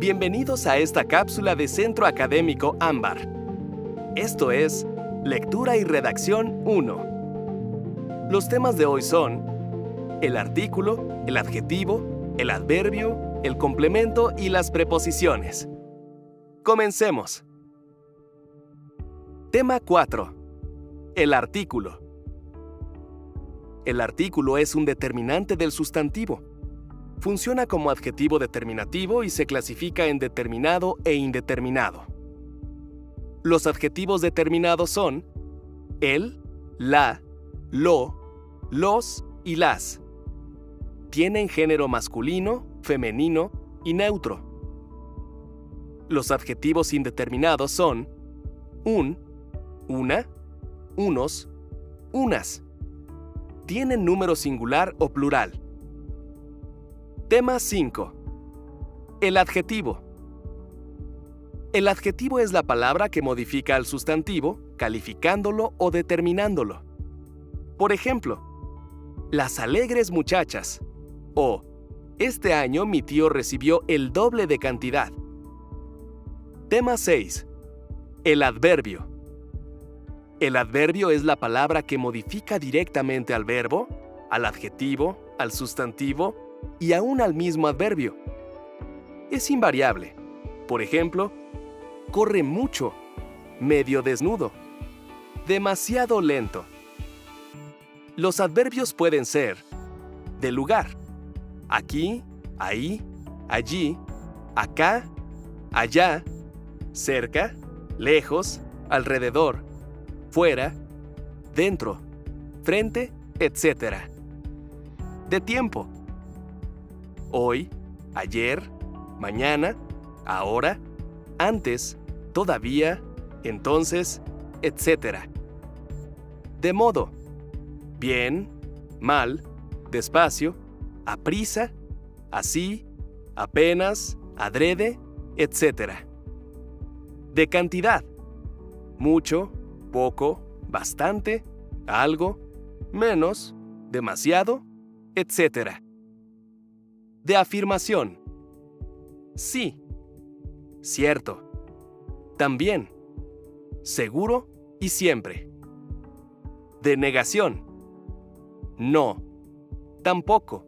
Bienvenidos a esta cápsula de Centro Académico Ámbar. Esto es Lectura y Redacción 1. Los temas de hoy son el artículo, el adjetivo, el adverbio, el complemento y las preposiciones. Comencemos. Tema 4. El artículo. El artículo es un determinante del sustantivo. Funciona como adjetivo determinativo y se clasifica en determinado e indeterminado. Los adjetivos determinados son el, la, lo, los y las. Tienen género masculino, femenino y neutro. Los adjetivos indeterminados son un, una, unos, unas. Tienen número singular o plural. Tema 5. El adjetivo. El adjetivo es la palabra que modifica al sustantivo, calificándolo o determinándolo. Por ejemplo, las alegres muchachas o este año mi tío recibió el doble de cantidad. Tema 6. El adverbio. El adverbio es la palabra que modifica directamente al verbo, al adjetivo, al sustantivo y aún al mismo adverbio. Es invariable. Por ejemplo, corre mucho, medio desnudo, demasiado lento. Los adverbios pueden ser de lugar, aquí, ahí, allí, acá, allá, cerca, lejos, alrededor, fuera, dentro, frente, etc. De tiempo. Hoy, ayer, mañana, ahora, antes, todavía, entonces, etc. De modo. Bien, mal, despacio, a prisa, así, apenas, adrede, etc. De cantidad. Mucho, poco, bastante, algo, menos, demasiado, etc. De afirmación. Sí. Cierto. También. Seguro y siempre. De negación. No. Tampoco.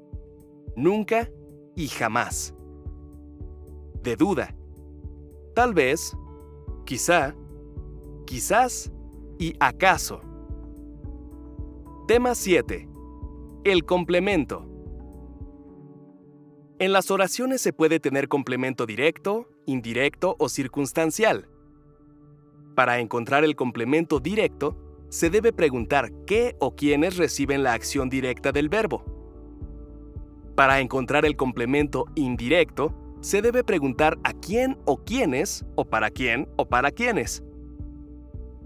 Nunca y jamás. De duda. Tal vez. Quizá. Quizás y acaso. Tema 7. El complemento. En las oraciones se puede tener complemento directo, indirecto o circunstancial. Para encontrar el complemento directo, se debe preguntar qué o quiénes reciben la acción directa del verbo. Para encontrar el complemento indirecto, se debe preguntar a quién o quiénes, o para quién o para quiénes.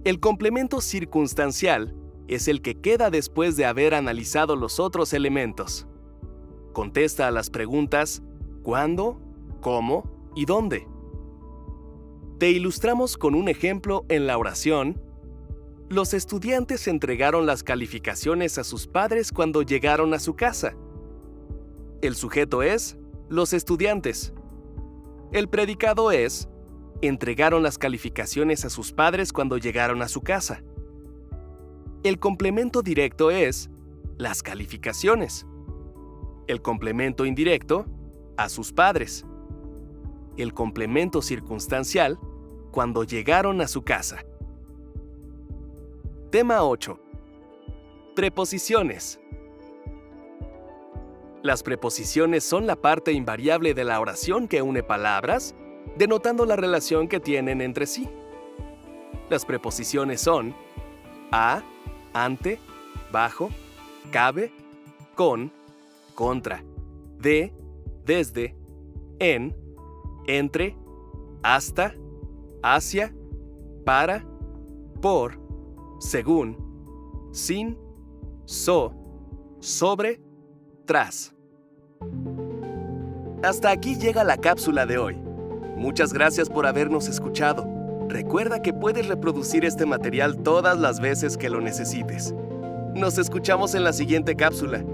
El complemento circunstancial es el que queda después de haber analizado los otros elementos. Contesta a las preguntas ¿cuándo? ¿cómo? y ¿dónde? Te ilustramos con un ejemplo en la oración. Los estudiantes entregaron las calificaciones a sus padres cuando llegaron a su casa. El sujeto es los estudiantes. El predicado es entregaron las calificaciones a sus padres cuando llegaron a su casa. El complemento directo es las calificaciones. El complemento indirecto, a sus padres. El complemento circunstancial, cuando llegaron a su casa. Tema 8. Preposiciones. Las preposiciones son la parte invariable de la oración que une palabras denotando la relación que tienen entre sí. Las preposiciones son a, ante, bajo, cabe, con, contra, de, desde, en, entre, hasta, hacia, para, por, según, sin, so, sobre, tras. Hasta aquí llega la cápsula de hoy. Muchas gracias por habernos escuchado. Recuerda que puedes reproducir este material todas las veces que lo necesites. Nos escuchamos en la siguiente cápsula.